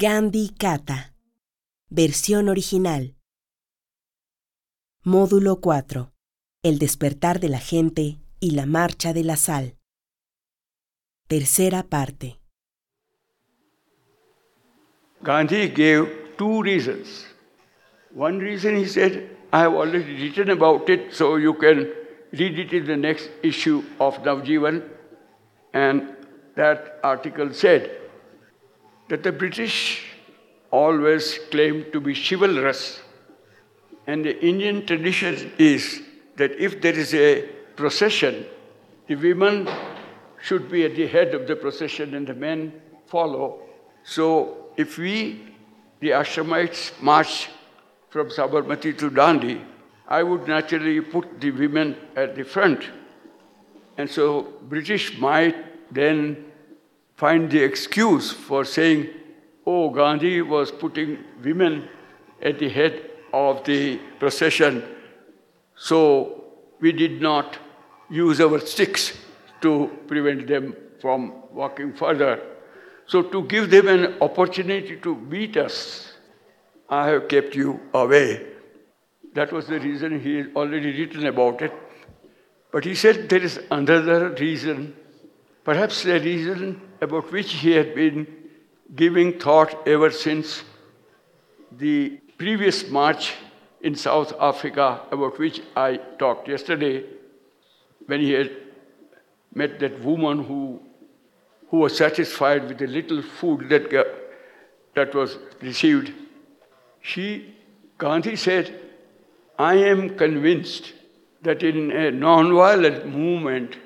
Gandhi Kata. Versión original. Módulo 4. El despertar de la gente y la marcha de la sal. Tercera parte. Gandhi gave two reasons. One reason he said, I have already written about it, so you can read it in the next issue of Navjivan. And that article said that the British always claimed to be chivalrous. And the Indian tradition is that if there is a procession, the women should be at the head of the procession and the men follow. So if we, the Ashramites, march from Sabarmati to Dandi, I would naturally put the women at the front. And so British might then find the excuse for saying, oh, Gandhi was putting women at the head of the procession, so we did not use our sticks to prevent them from walking further. So, to give them an opportunity to meet us, I have kept you away. That was the reason he had already written about it. But he said there is another reason, perhaps the reason about which he had been giving thought ever since the previous march in South Africa, about which I talked yesterday, when he had met that woman who, who was satisfied with the little food that, that was received. She, Gandhi said, I am convinced that in a non-violent movement,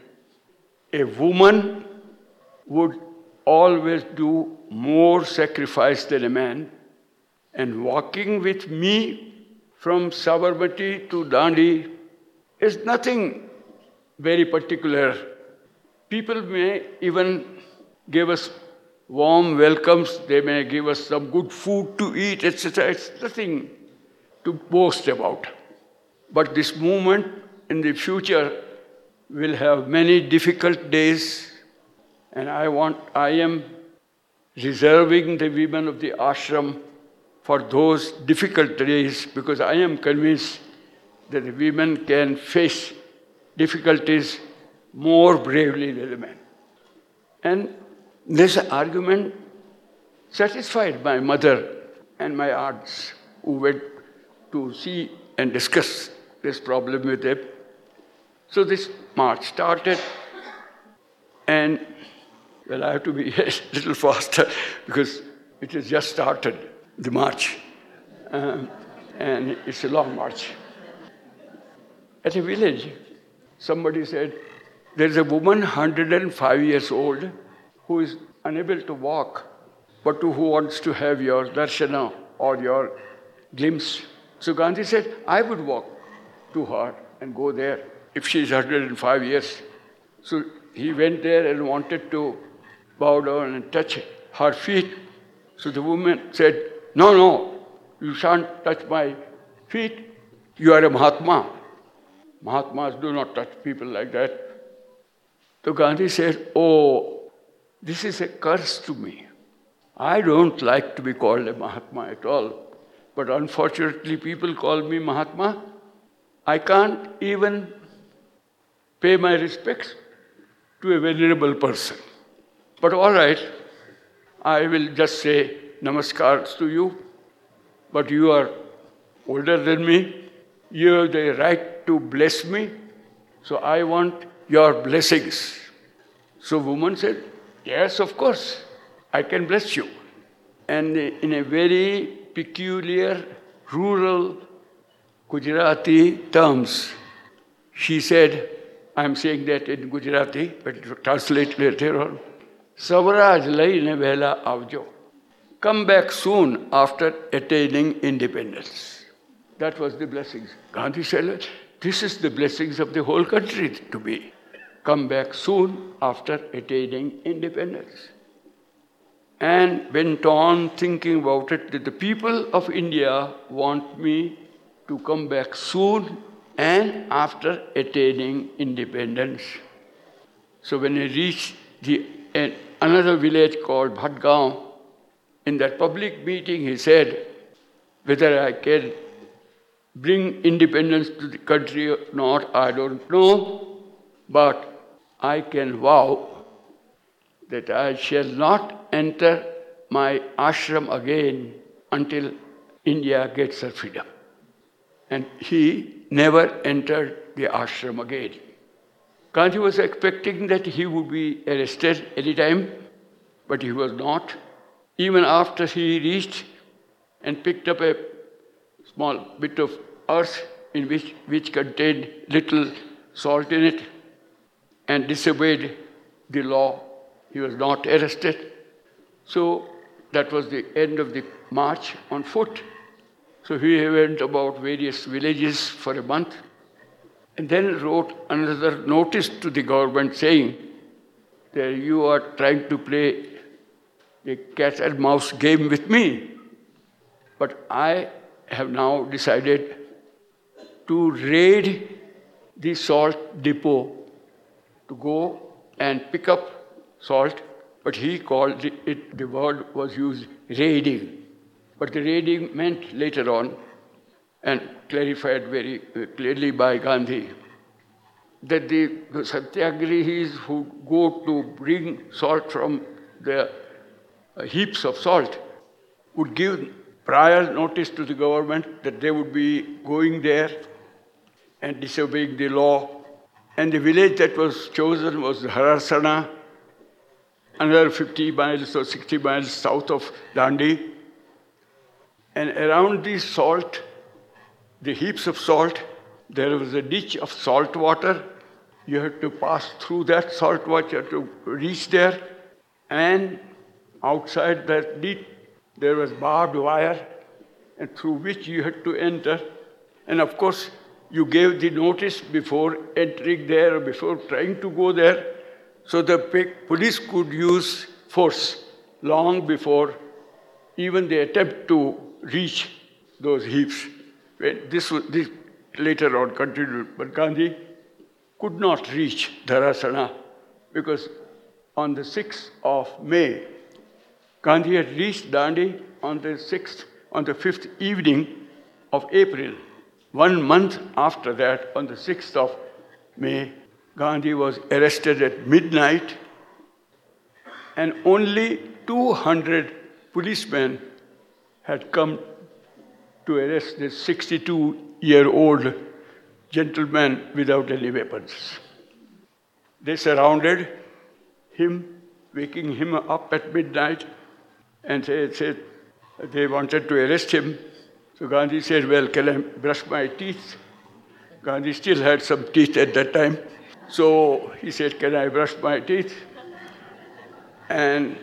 a woman would always do more sacrifice than a man. And walking with me from Sabarmati to Dandi is nothing very particular. People may even give us warm welcomes, they may give us some good food to eat, etc. It's nothing to boast about. But this movement in the future will have many difficult days and I want, I am reserving the women of the ashram for those difficult days because I am convinced that the women can face difficulties more bravely than the men. And this argument satisfied my mother and my aunts who went to see and discuss this problem with them. So this march started, and well, I have to be a little faster because it has just started, the march. Um, and it's a long march. At a village, somebody said, There's a woman 105 years old who is unable to walk, but who wants to have your darshana or your glimpse. So Gandhi said, I would walk to her and go there if she is 105 years. So he went there and wanted to bow down and touch her feet. So the woman said, No, no, you shan't touch my feet. You are a Mahatma. Mahatmas do not touch people like that. So Gandhi said, Oh, this is a curse to me. I don't like to be called a Mahatma at all. But unfortunately, people call me Mahatma. I can't even pay my respects to a venerable person. But all right, I will just say namaskars to you, but you are older than me. You have the right to bless me, so I want your blessings. So woman said, Yes, of course, I can bless you. And in a very peculiar rural Gujarati terms, she said, I am saying that in Gujarati, but translate later on. Savraj laine vela avjo. Come back soon after attaining independence. That was the blessings. Gandhi said, this is the blessings of the whole country to be. Come back soon after attaining independence. And went on thinking about it that the people of India want me to come back soon and after attaining independence. So when I reached the, another village called Bhatgaon, In that public meeting, he said, whether I can bring independence to the country or not, I don't know, but I can vow that I shall not enter my ashram again until India gets her freedom. And he never entered the ashram again. Gandhi was expecting that he would be arrested any time, but he was not. Even after he reached and picked up a small bit of earth in which, which contained little salt in it and disobeyed the law, he was not arrested. So that was the end of the march on foot. So he went about various villages for a month and then wrote another notice to the government saying that you are trying to play the cat and mouse game with me. But I have now decided to raid the salt depot to go and pick up salt, but he called it, the word was used, raiding. But the raiding meant later on, and clarified very clearly by Gandhi, that the, the satyagrahis who go to bring salt from the uh, heaps of salt would give prior notice to the government that they would be going there and disobeying the law. And the village that was chosen was Dharasana, another 50 miles or 60 miles south of Dandi. And around the salt, the heaps of salt, there was a ditch of salt water. You had to pass through that salt water to reach there. And outside that ditch, there was barbed wire, and through which you had to enter. And of course, you gave the notice before entering there or before trying to go there, so the police could use force long before even they attempt to reach those heaps. This, was, this later on continued, but Gandhi could not reach Dharasana because on the 6th of May, Gandhi had reached Dandi on the 6th, on the 5th evening of April. One month after that, on the 6th of May, Gandhi was arrested at midnight, and only 200 policemen had come to arrest this 62 year old gentleman without any weapons. They surrounded him, waking him up at midnight and they said they wanted to arrest him. So Gandhi said, Well, can I brush my teeth? Gandhi still had some teeth at that time. So he said, Can I brush my teeth? And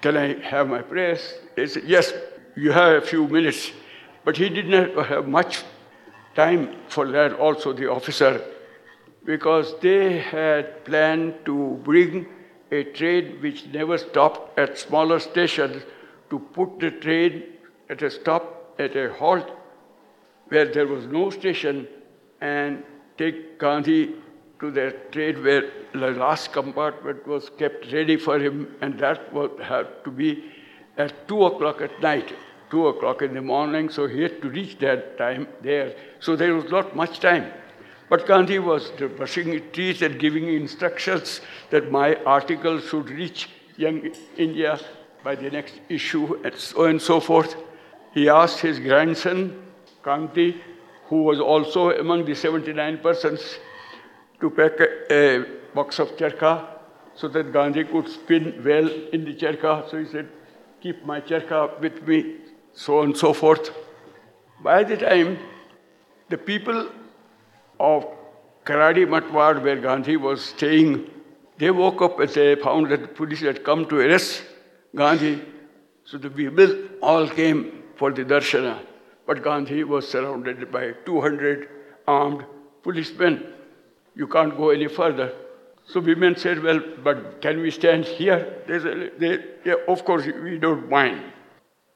can I have my prayers? They said, Yes, you have a few minutes. But he did not uh, have much time for that, also, the officer, because they had planned to bring a train which never stopped at smaller stations to put the train at a stop, at a halt where there was no station and take Gandhi to the train where the last compartment was kept ready for him and that would have to be at 2 o'clock at night, 2 o'clock in the morning, so he had to reach that time there. So there was not much time. But Gandhi was brushing teeth and giving instructions that my article should reach young India by the next issue, and so and so forth. He asked his grandson, Kanti, who was also among the 79 persons, to pack a, a box of charkha so that Gandhi could spin well in the charkha. So he said, Keep my charkha with me, so on and so forth. By the time the people of Karadi Matwad, where Gandhi was staying, they woke up and they found that the police had come to arrest Gandhi. So the people all came for the darshana. But Gandhi was surrounded by 200 armed policemen. You can't go any further. So women said, Well, but can we stand here? They said, they, yeah, Of course, we don't mind.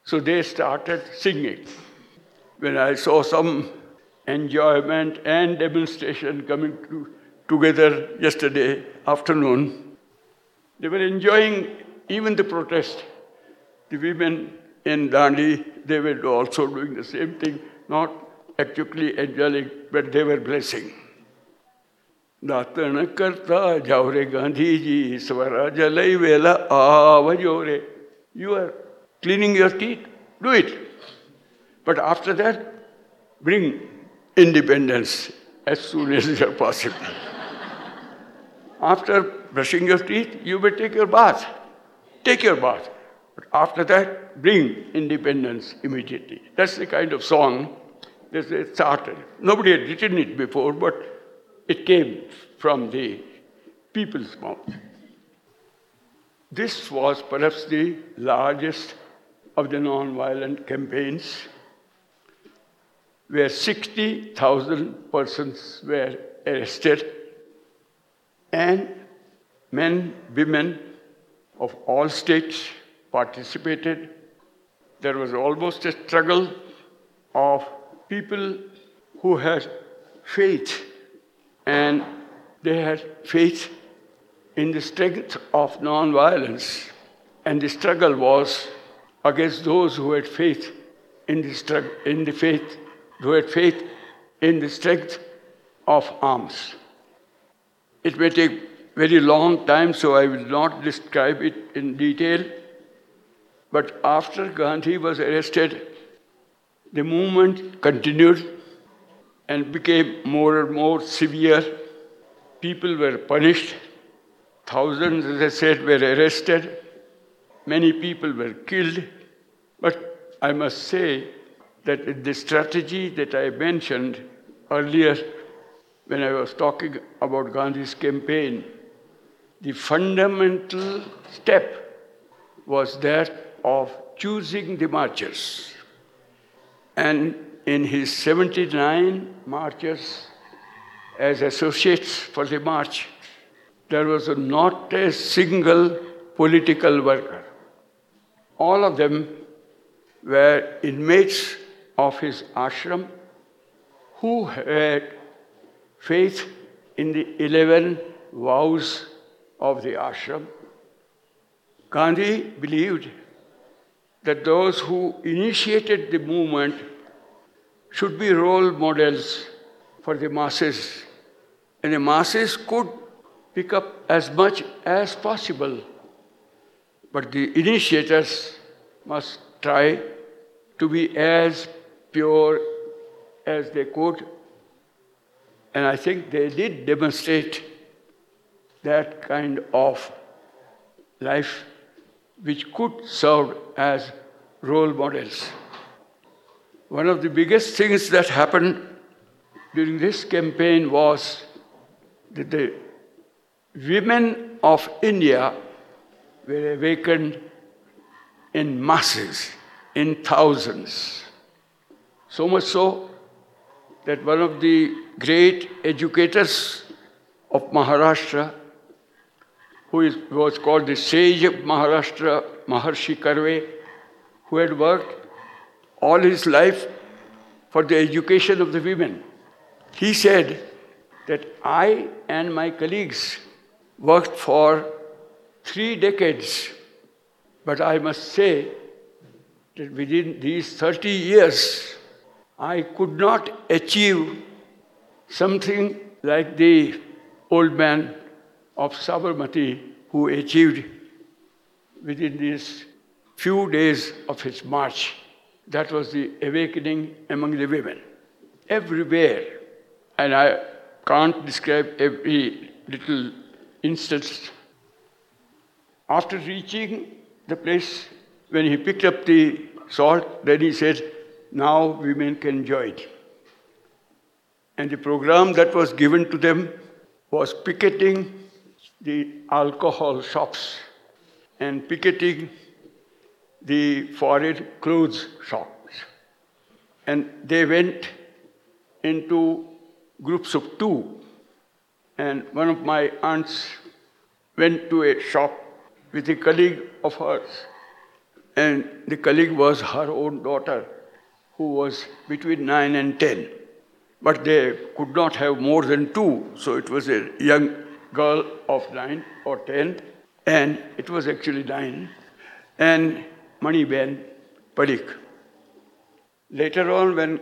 So they started singing. When I saw some enjoyment and demonstration coming to, together yesterday afternoon, they were enjoying even the protest. The women in Dandi, they were also doing the same thing, not actually enjoying, but they were blessing. ದಾತಣ ಕರ್ತಾ ಜಾವ್ರೆ ಗಾಂಧೀಜಿ ಸ್ವರಾಜ ಲೈ ವೇಲ ಆವ cleaning your teeth, do it. But after that, bring independence as soon as you are possible. after brushing your teeth, you may take your bath. Take your bath. But after that, bring independence immediately. That's the kind of song that started. Nobody had written it before, but it came from the people's mouth. This was perhaps the largest of the non-violent campaigns where 60,000 persons were arrested and men, women of all states participated. There was almost a struggle of people who had faith and they had faith in the strength of non-violence, and the struggle was against those who had faith in the, struggle, in the faith, who had faith in the strength of arms. It may take very long time, so I will not describe it in detail. But after Gandhi was arrested, the movement continued and became more and more severe. People were punished Thousands, as I said, were arrested. Many people were killed. But I must say that the strategy that I mentioned earlier when I was talking about Gandhi's campaign, the fundamental step was that of choosing the marchers. And in his 79 marchers as associates for the march, there was not a single political worker. All of them were inmates of his ashram who had faith in the 11 vows of the ashram. Gandhi believed that those who initiated the movement should be role models for the masses, and the masses could pick up as much as possible. But the initiators must try to be as pure as they could. And I think they did demonstrate that kind of life which could serve as role models. One of the biggest things that happened during this campaign was that the women of India were awakened in masses, in thousands. So much so that one of the great educators of Maharashtra, who is, was called the sage of Maharashtra, Maharshi Karve, who had worked all his life for the education of the women. He said that I and my colleagues worked for three decades, but I must say that within these 30 years, I could not achieve something like the old man of Sabarmati who achieved within these few days of his march. That was the awakening among the women. Everywhere. And I can't describe every little instance. After reaching the place, when he picked up the salt, then he said, now women can join. And the program that was given to them was picketing the alcohol shops and picketing the foreign clothes shops. And they went into groups of two and one of my aunts went to a shop with a colleague of hers. And the colleague was her own daughter, who was between 9 and 10. But they could not have more than two, so it was a young girl of 9 or 10, and it was actually 9. And Maniben Parikh. Later on, when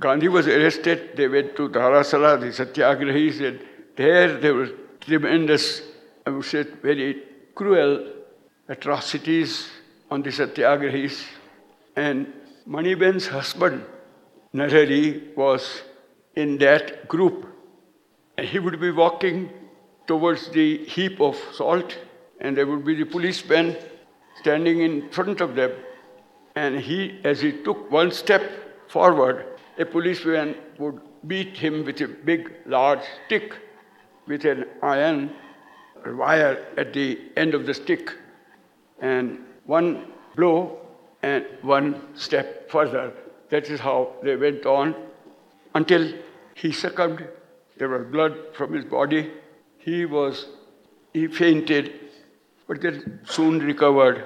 Gandhi was arrested, they went to Dharasana, the Satyagrahis, and there there were tremendous, I would say, very cruel atrocities on the Satyagrahis. And Maniben's husband, Narhari, was in that group. And he would be walking towards the heap of salt, and there would be the policeman standing in front of them. And he, as he took one step forward, a policeman would beat him with a big, large stick with an iron wire at the end of the stick. And one blow and one step further. That is how they went on until he succumbed. There was blood from his body. He was, he fainted, but then soon recovered.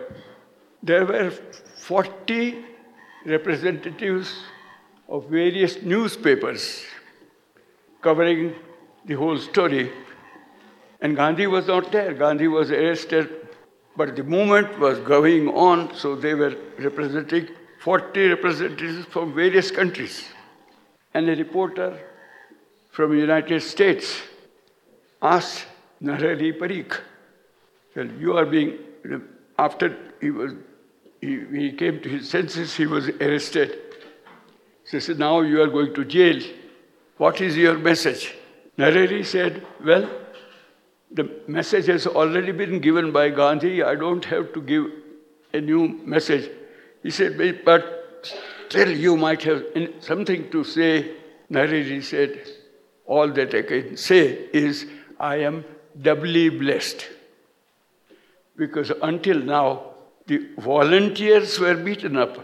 There were 40 representatives of various newspapers covering the whole story. And Gandhi was not there. Gandhi was arrested, but the movement was going on, so they were representing 40 representatives from various countries. And a reporter from the United States asked Narhari Parikh, well, you are being, after he was, he, he came to his senses, he was arrested. He said, now you are going to jail. What is your message? Narhari said, well, the message has already been given by Gandhi. I don't have to give a new message. He said, but still you might have something to say. Narhari said, all that I can say is I am doubly blessed. Because until now, the volunteers were beaten up,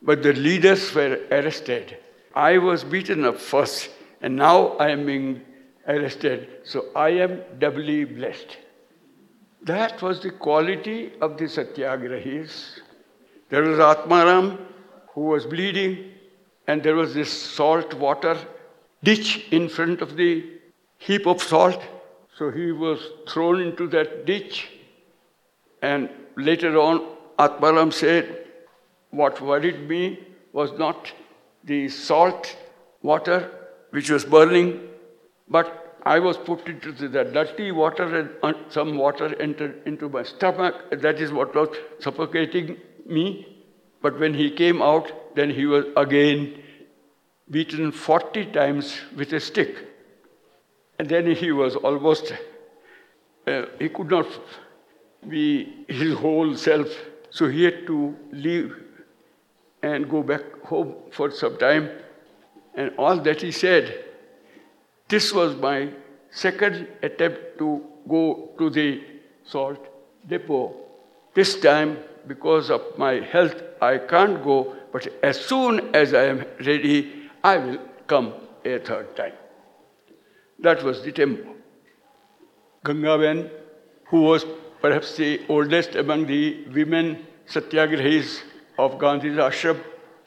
but the leaders were arrested. I was beaten up first, and now I am being arrested, so I am doubly blessed. That was the quality of the Satyagrahis. There was Atmaram who was bleeding, and there was this salt water ditch in front of the heap of salt. So he was thrown into that ditch. And later on, Atmaram said, What worried me was not the salt water which was burning, but I was put into the dirty water and some water entered into my stomach. That is what was suffocating me. But when he came out, then he was again beaten 40 times with a stick. And then he was almost, uh, he could not be his whole self. So he had to leave and go back home for some time. And all that he said, this was my second attempt to go to the salt depot. This time, because of my health, I can't go, but as soon as I am ready, I will come a third time. That was the tempo. Gangaben, who was perhaps the oldest among the women satyagrahis of Gandhi's ashram,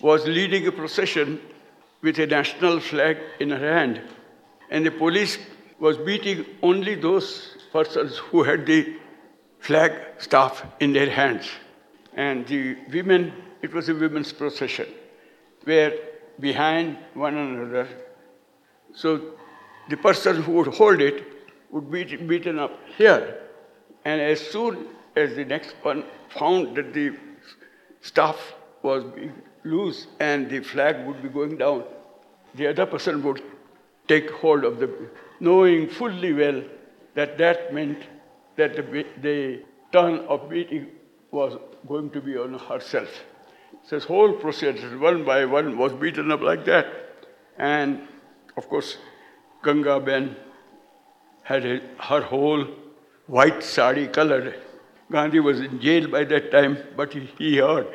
was leading a procession with a national flag in her hand. And the police was beating only those persons who had the flag staff in their hands. And the women, it was a women's procession, where behind one another. So the person who would hold it would be beaten up here. And as soon as the next one found that the staff was loose and the flag would be going down, the other person would take hold of the, knowing fully well that that meant that the, the turn of beating was going to be on herself. So this whole process, one by one, was beaten up like that. And of course, Ganga Ben had her whole white sari colored. Gandhi was in jail by that time, but he, he heard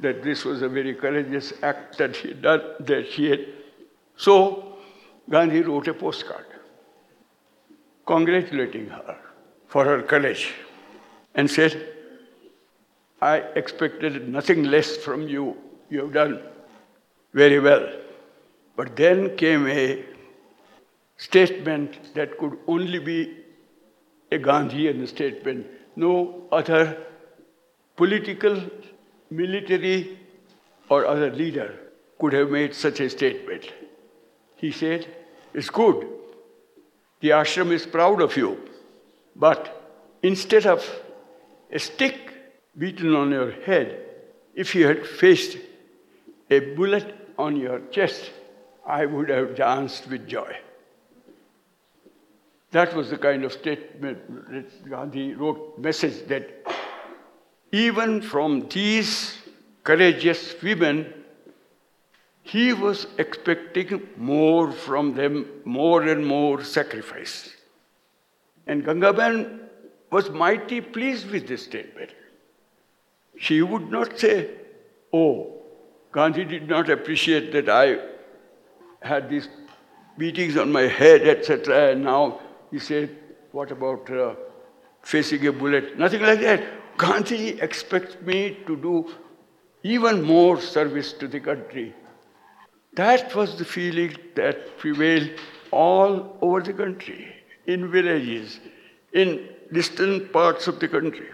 that this was a very courageous act that she had done, that she had. So Gandhi wrote a postcard congratulating her for her courage and said, I expected nothing less from you. You have done very well. But then came a statement that could only be a Gandhian statement. No other political military or other leader could have made such a statement. He said, It's good. The ashram is proud of you. But instead of a stick beaten on your head, if you had faced a bullet on your chest, I would have danced with joy. That was the kind of statement that Gandhi wrote, message that even from these courageous women, he was expecting more from them, more and more sacrifice. And Gangaben was mighty pleased with this statement. She would not say, Oh, Gandhi did not appreciate that I had these beatings on my head, etc., and now he said, What about uh, facing a bullet? Nothing like that. Gandhi expects me to do even more service to the country. That was the feeling that prevailed all over the country, in villages, in distant parts of the country.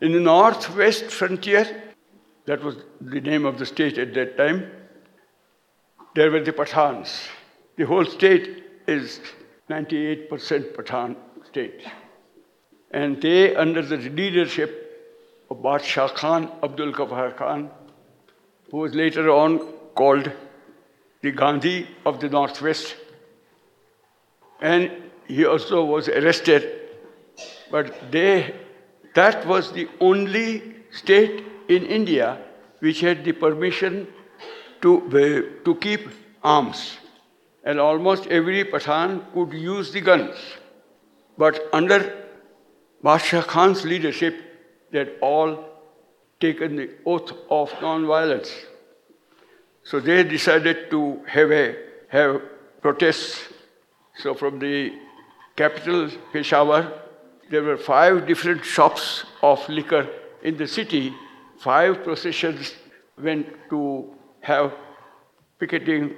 In the northwest frontier, that was the name of the state at that time, there were the Pathans. The whole state is 98% Pathan state. And they, under the leadership of Badshah Khan, Abdul Ghaffar Khan, who was later on called the Gandhi of the Northwest, and he also was arrested. But they, that was the only state in India which had the permission to, to keep arms and almost every Pathan could use the guns. But under Badshah Khan's leadership, they had all taken the oath of non-violence. So they decided to have a have protests. So from the capital, Peshawar, there were five different shops of liquor in the city. Five processions went to have picketing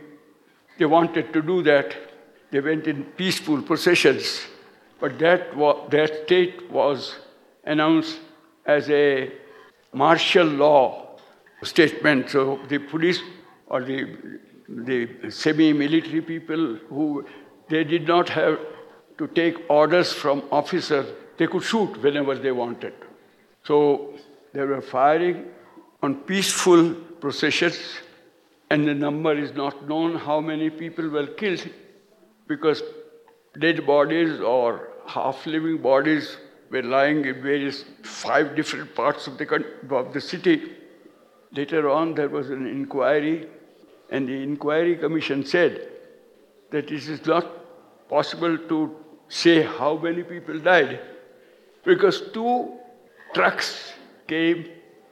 they wanted to do that. They went in peaceful processions. But that, wa- that state was announced as a martial law statement. So the police or the, the semi-military people who they did not have to take orders from officers. They could shoot whenever they wanted. So they were firing on peaceful processions and the number is not known how many people were killed because dead bodies or half living bodies were lying in various five different parts of the, of the city. Later on, there was an inquiry, and the inquiry commission said that it is not possible to say how many people died because two trucks came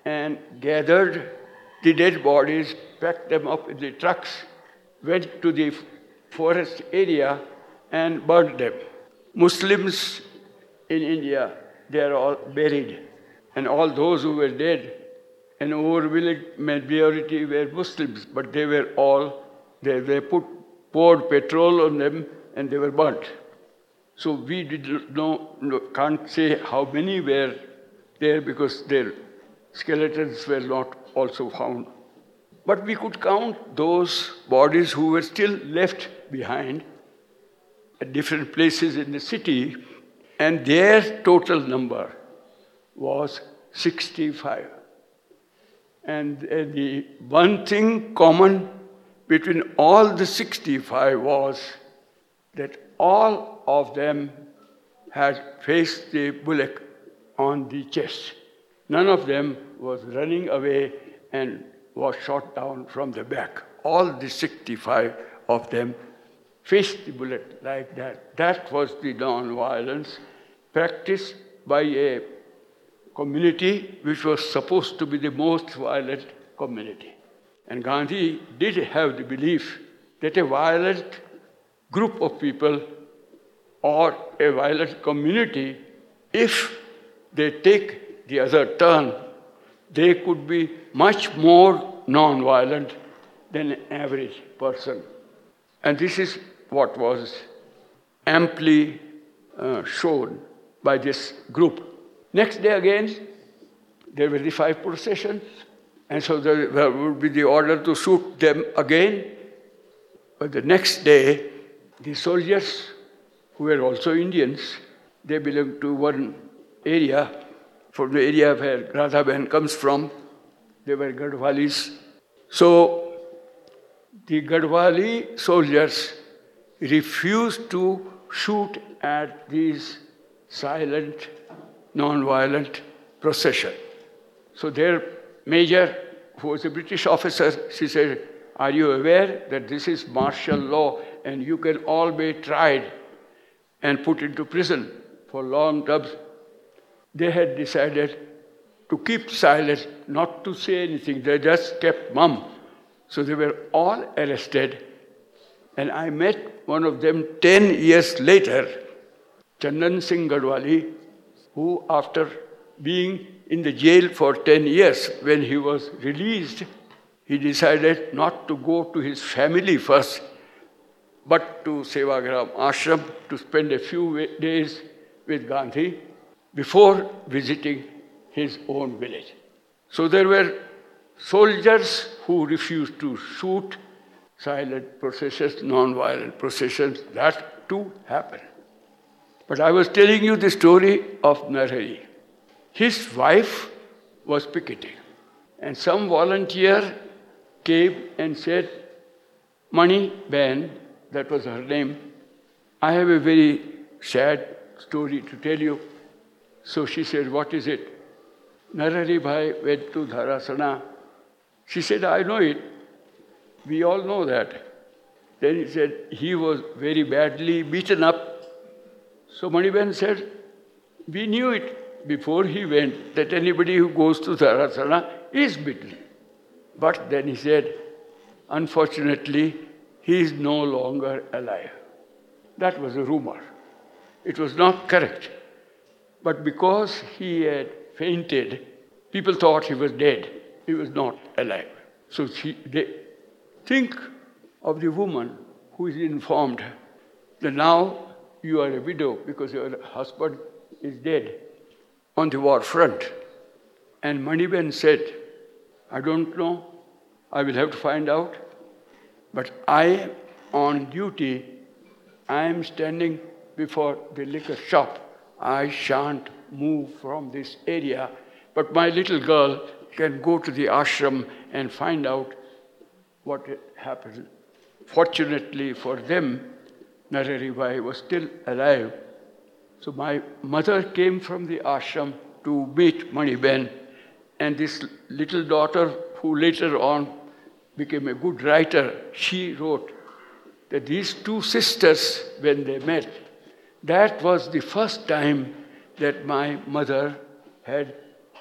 and gathered the dead bodies, packed them up in the trucks, went to the forest area and burned them. Muslims in India, they are all buried. And all those who were dead, an overwhelming majority were Muslims, but they were all, they, they put, poured petrol on them and they were burnt. So we did know, can't say how many were there because their skeletons were not also found. But we could count those bodies who were still left behind at different places in the city, and their total number was 65. And the one thing common between all the 65 was that all of them had faced the bullet on the chest. None of them was running away and was shot down from the back. All the 65 of them faced the bullet like that. That was the non-violence practiced by a community which was supposed to be the most violent community. And Gandhi did have the belief that a violent group of people or a violent community, if they take the other turn, they could be much more non-violent than an average person. And this is what was amply uh, shown by this group. Next day again, there were the five processions, and so there would be the order to shoot them again. But the next day, the soldiers, who were also Indians, they belonged to one area, from the area where Radhaben comes from. They were Garhwalis. So the Garhwali soldiers refused to shoot at these silent, non-violent procession. So their major, who was a British officer, she said, are you aware that this is martial law and you can all be tried and put into prison for long terms? They had decided to keep silent, not to say anything. They just kept mum. So they were all arrested. And I met one of them 10 years later, Chandan Singh Garhwali, who after being in the jail for 10 years, when he was released, he decided not to go to his family first, but to Sevagram Ashram to spend a few days with Gandhi before visiting his own village. So there were soldiers who refused to shoot, silent processions, non-violent processions, that too happened. But I was telling you the story of Narhari. His wife was picketing, and some volunteer came and said, Mani Ben, that was her name, I have a very sad story to tell you. So she said, What is it? Narhari Bhai went to Dharasana. She said, I know it. We all know that. Then he said, he was very badly beaten up. So Maniben said, we knew it before he went that anybody who goes to Dharasana is bitten. But then he said, unfortunately, he is no longer alive. That was a rumor. It was not correct. But because he had fainted, people thought he was dead. He was not alive. So she, they think of the woman who is informed that now you are a widow because your husband is dead on the war front. And Maniben said, I don't know. I will have to find out. But I am on duty. I am standing before the liquor shop. I shan't move from this area. But my little girl can go to the ashram and find out what happened. Fortunately for them, Narharibhai was still alive. So my mother came from the ashram to meet Maniben, and this little daughter, who later on became a good writer, she wrote that these two sisters, when they met, that was the first time that my mother had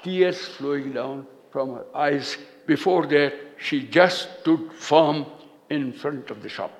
tears flowing down from her eyes. Before that, she just stood firm in front of the shop.